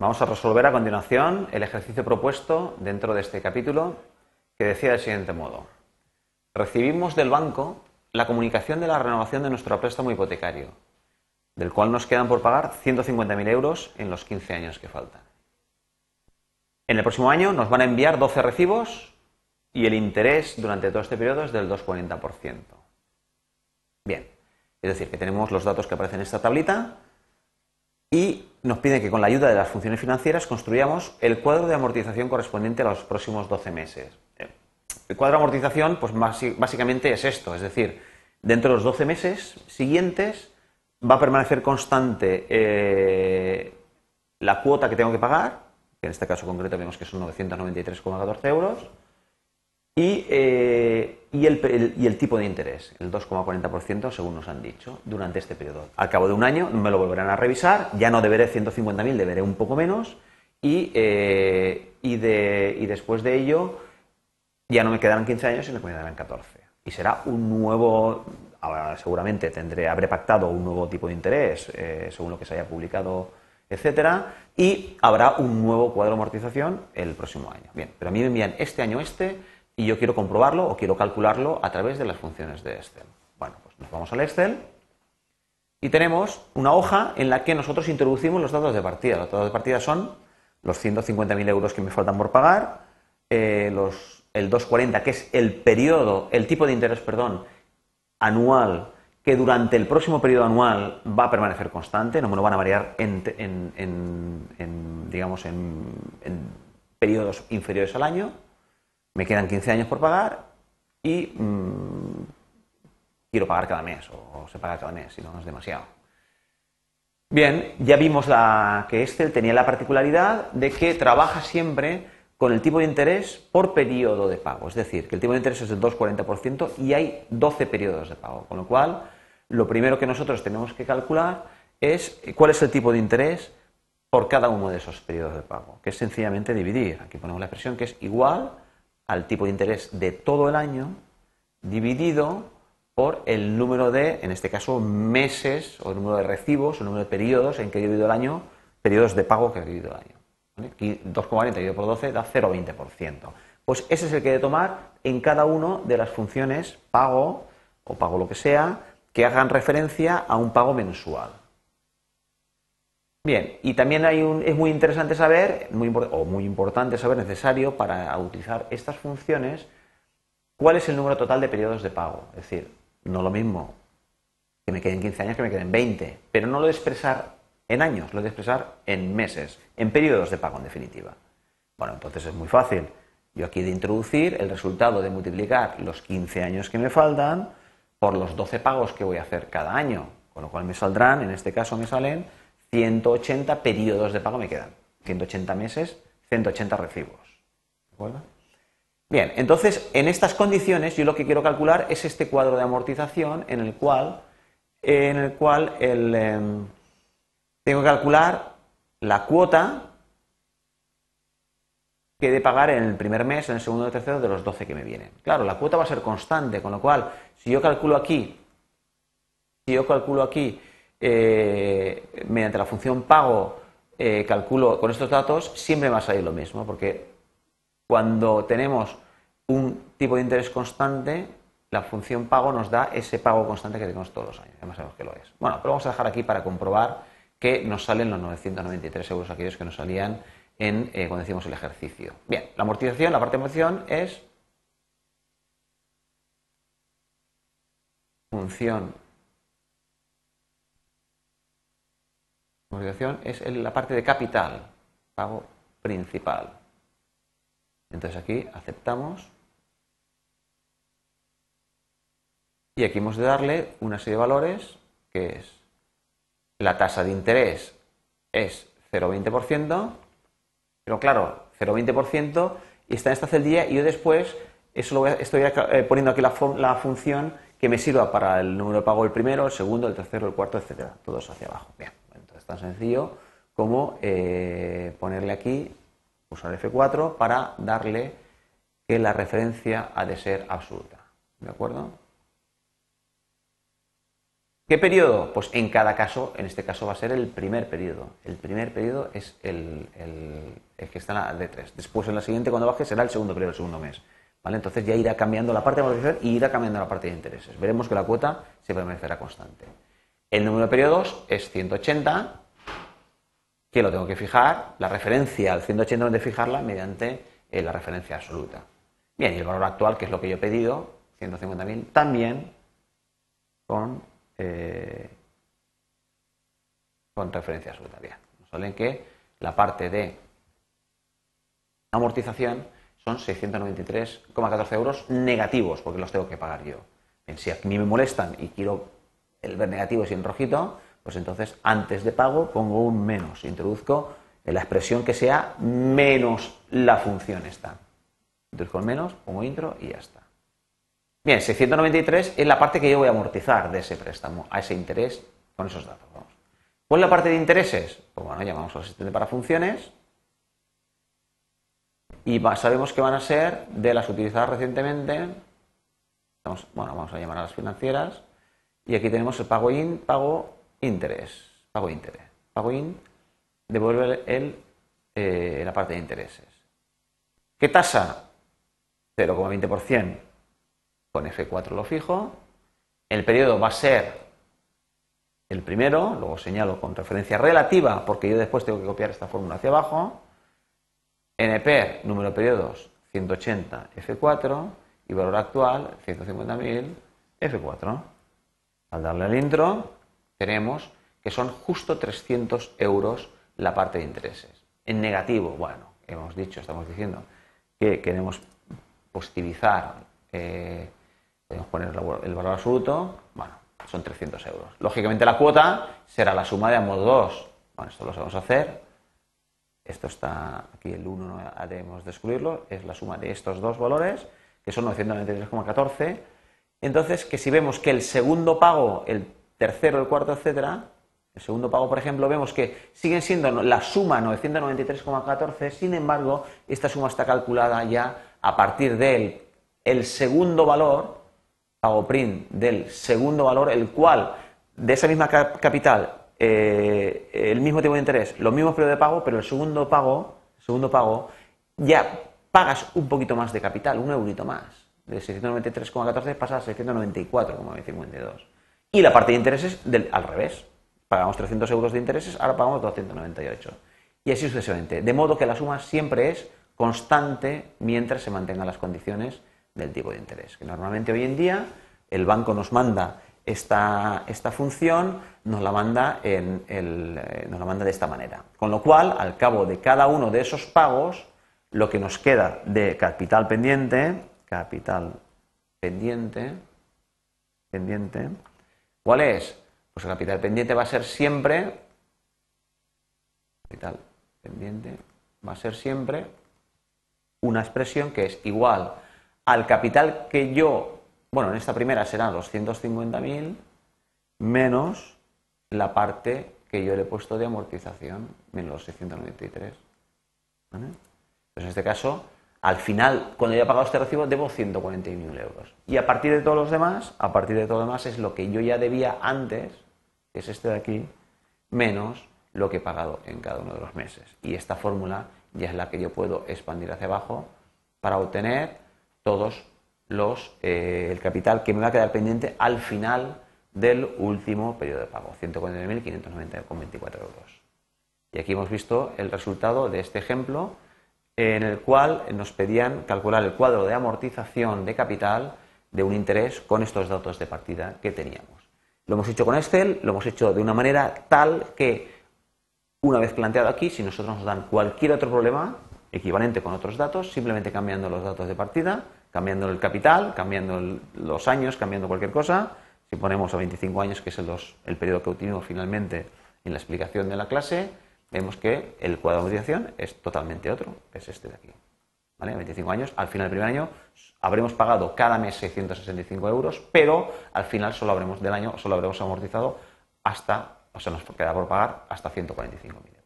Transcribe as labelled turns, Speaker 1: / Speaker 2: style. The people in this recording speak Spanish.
Speaker 1: Vamos a resolver a continuación el ejercicio propuesto dentro de este capítulo que decía del siguiente modo. Recibimos del banco la comunicación de la renovación de nuestro préstamo hipotecario, del cual nos quedan por pagar 150.000 euros en los 15 años que faltan. En el próximo año nos van a enviar 12 recibos y el interés durante todo este periodo es del 2,40%. Bien, es decir, que tenemos los datos que aparecen en esta tablita y nos piden que con la ayuda de las funciones financieras construyamos el cuadro de amortización correspondiente a los próximos 12 meses. El cuadro de amortización, pues básicamente es esto, es decir, dentro de los 12 meses siguientes va a permanecer constante eh, la cuota que tengo que pagar, que en este caso concreto vemos que son 993,14 euros, eh, y, el, tipo de interés, el 2,40% según nos han dicho, durante este periodo. Al cabo de un año me lo volverán a revisar, ya no deberé 150.000, deberé un poco menos y, eh, y, después de ello ya no me quedarán 15 años, sino que me quedarán 14. Y será un nuevo, ahora seguramente tendré, habré pactado un nuevo tipo de interés eh, según lo que se haya publicado etcétera, y habrá un nuevo cuadro de amortización el próximo año. Bien, pero a mí me envían este año este, y yo quiero comprobarlo o quiero calcularlo a través de las funciones de Excel. Bueno, pues nos vamos al Excel y tenemos una hoja en la que nosotros introducimos los datos de partida. Los datos de partida son los 150.000 euros que me faltan por pagar, eh, los, el 240, que es el periodo, el tipo de interés, perdón, anual, que durante el próximo periodo anual va a permanecer constante, no me lo van a variar en, digamos, en periodos inferiores al año me quedan 15 años por pagar y mm, quiero pagar cada mes o, se paga cada mes, si no, es demasiado. Bien, ya vimos que Excel tenía la particularidad de que trabaja siempre con el tipo de interés por periodo de pago. Es decir, que el tipo de interés es del 2,40% y hay 12 periodos de pago. Con lo cual, lo primero que nosotros tenemos que calcular es cuál es el tipo de interés por cada uno de esos periodos de pago, que es sencillamente dividir. Aquí ponemos la expresión que es igual al tipo de interés de todo el año dividido por el número de, en este caso, meses o el número de recibos o el número de periodos en que he dividido el año, periodos de pago que he dividido el año. Aquí 2,40 dividido por 12 da 0,20%. Pues ese es el que he de tomar en cada una de las funciones pago o pago lo que sea que hagan referencia a un pago mensual. Bien, y también hay un, es muy interesante saber, muy, o muy importante saber, necesario para utilizar estas funciones, cuál es el número total de periodos de pago. Es decir, no lo mismo que me queden 15 años que me queden 20, pero no lo de expresar en años, lo de expresar en meses, en periodos de pago en definitiva. Bueno, entonces es muy fácil. Yo aquí de introducir el resultado de multiplicar los 15 años que me faltan por los 12 pagos que voy a hacer cada año, con lo cual me saldrán, en este caso me salen 180 periodos de pago me quedan. 180 meses, 180 recibos. ¿De acuerdo? Bien, entonces en estas condiciones yo lo que quiero calcular es este cuadro de amortización en el cual, en el cual em, tengo que calcular la cuota que he de pagar en el primer mes, en el segundo y el tercero de los 12 que me vienen. Claro, la cuota va a ser constante, con lo cual, si yo calculo aquí, si yo calculo aquí eh, mediante la función pago eh, calculo con estos datos, siempre me va a salir lo mismo, porque cuando tenemos un tipo de interés constante, la función pago nos da ese pago constante que tenemos todos los años. Además sabemos que lo es. Bueno, pero vamos a dejar aquí para comprobar que nos salen los 993 euros aquellos que nos salían en, eh, cuando decimos el ejercicio. Bien, la amortización, la parte de amortización es función amortización es la parte de capital, pago principal. Entonces aquí aceptamos y aquí hemos de darle una serie de valores que es la tasa de interés es 0,20%, pero claro, 0,20% y está en esta celda y yo después eso lo estoy eh, poniendo aquí la, función que me sirva para el número de pago el primero, el segundo, el tercero, el cuarto, etcétera, todos hacia abajo. Bien tan sencillo como eh, ponerle aquí, usar F4 para darle que la referencia ha de ser absoluta. ¿De acuerdo? ¿Qué periodo? Pues en cada caso, en este caso va a ser el primer periodo. El primer periodo es el, que está en la D3. Después en la siguiente, cuando baje, será el segundo periodo, el segundo mes. ¿Vale? Entonces ya irá cambiando la parte de amortización y irá cambiando la parte de intereses. Veremos que la cuota se permanecerá constante. El número de periodos es 180, que lo tengo que fijar, la referencia al 180 de fijarla mediante eh, la referencia absoluta. Bien, y el valor actual, que es lo que yo he pedido, 150.000, también con eh, con referencia absoluta. Bien, solo que la parte de amortización son 693,14 euros negativos, porque los tengo que pagar yo. si a mí me molestan y quiero el ver negativo y en rojito, pues entonces antes de pago pongo un menos, introduzco la expresión que sea menos la función esta. Introduzco el menos, pongo intro y ya está. Bien, 693 es la parte que yo voy a amortizar de ese préstamo, a ese interés, con esos datos. ¿Cuál es la parte de intereses? Pues bueno, llamamos al asistente para funciones y sabemos que van a ser de las utilizadas recientemente. bueno, vamos a llamar a las financieras y aquí tenemos el pago in, pago interés, pago interés. Pago in devuelve el, eh, la parte de intereses. ¿Qué tasa? 0,20% con F4 lo fijo. El periodo va a ser el primero, luego señalo con referencia relativa, porque yo después tengo que copiar esta fórmula hacia abajo. NP, número de periodos, 180 F4 y valor actual, 150.000 F4. Al darle al intro, tenemos que son justo 300 euros la parte de intereses. En negativo, bueno, hemos dicho, estamos diciendo que queremos positivizar eh, podemos poner el valor absoluto, bueno, son 300 euros. Lógicamente la cuota será la suma de ambos dos. Bueno, esto lo a hacer. Esto está aquí, el 1 no debemos de excluirlo, es la suma de estos dos valores, que son 993,14. Entonces, que si vemos que el segundo pago, el tercero, el cuarto, etcétera, el segundo pago, por ejemplo, vemos que siguen siendo la suma 993,14, sin embargo, esta suma está calculada ya a partir del el segundo valor pago print del segundo valor, el cual de esa misma capital, eh, el mismo tipo de interés, los mismos periodos de pago, pero el segundo pago, segundo pago, ya pagas un poquito más de capital, un eurito más. De 693,14 pasa a 694,52. Y la parte de intereses al revés. Pagamos 300 euros de intereses, ahora pagamos 298. Y así sucesivamente. De modo que la suma siempre es constante mientras se mantengan las condiciones del tipo de interés. Que normalmente hoy en día el banco nos manda esta, esta función, nos la, manda en eh, nos la manda de esta manera. Con lo cual, al cabo de cada uno de esos pagos, lo que nos queda de capital pendiente, capital pendiente, pendiente, ¿cuál es? Pues el capital pendiente va a ser siempre, capital pendiente va a ser siempre una expresión que es igual al capital que yo, bueno, en esta primera serán los 150.000 menos la parte que yo le he puesto de amortización, menos los 693. Pues en este caso, al final, cuando yo he pagado este recibo, debo 141.000 euros. Y a partir de todos los demás, a partir de todo lo demás es lo que yo ya debía antes, que es este de aquí, menos lo que he pagado en cada uno de los meses. Y esta fórmula ya es la que yo puedo expandir hacia abajo para obtener todos los, eh, el capital que me va a quedar pendiente al final del último periodo de pago, 149.590,24 euros. Y aquí hemos visto el resultado de este ejemplo en el cual nos pedían calcular el cuadro de amortización de capital de un interés con estos datos de partida que teníamos. Lo hemos hecho con Excel, lo hemos hecho de una manera tal que, una vez planteado aquí, si nosotros nos dan cualquier otro problema, equivalente con otros datos, simplemente cambiando los datos de partida, cambiando el capital, cambiando los años, cambiando cualquier cosa. Si ponemos a 25 años, que es el, periodo que utilizamos finalmente en la explicación de la clase, vemos que el cuadro de amortización es totalmente otro, es este de aquí. ¿Vale? 25 años, al final del primer año habremos pagado cada mes 665 euros, pero al final solo habremos del año, solo habremos amortizado hasta, o sea, nos queda por pagar hasta 145.000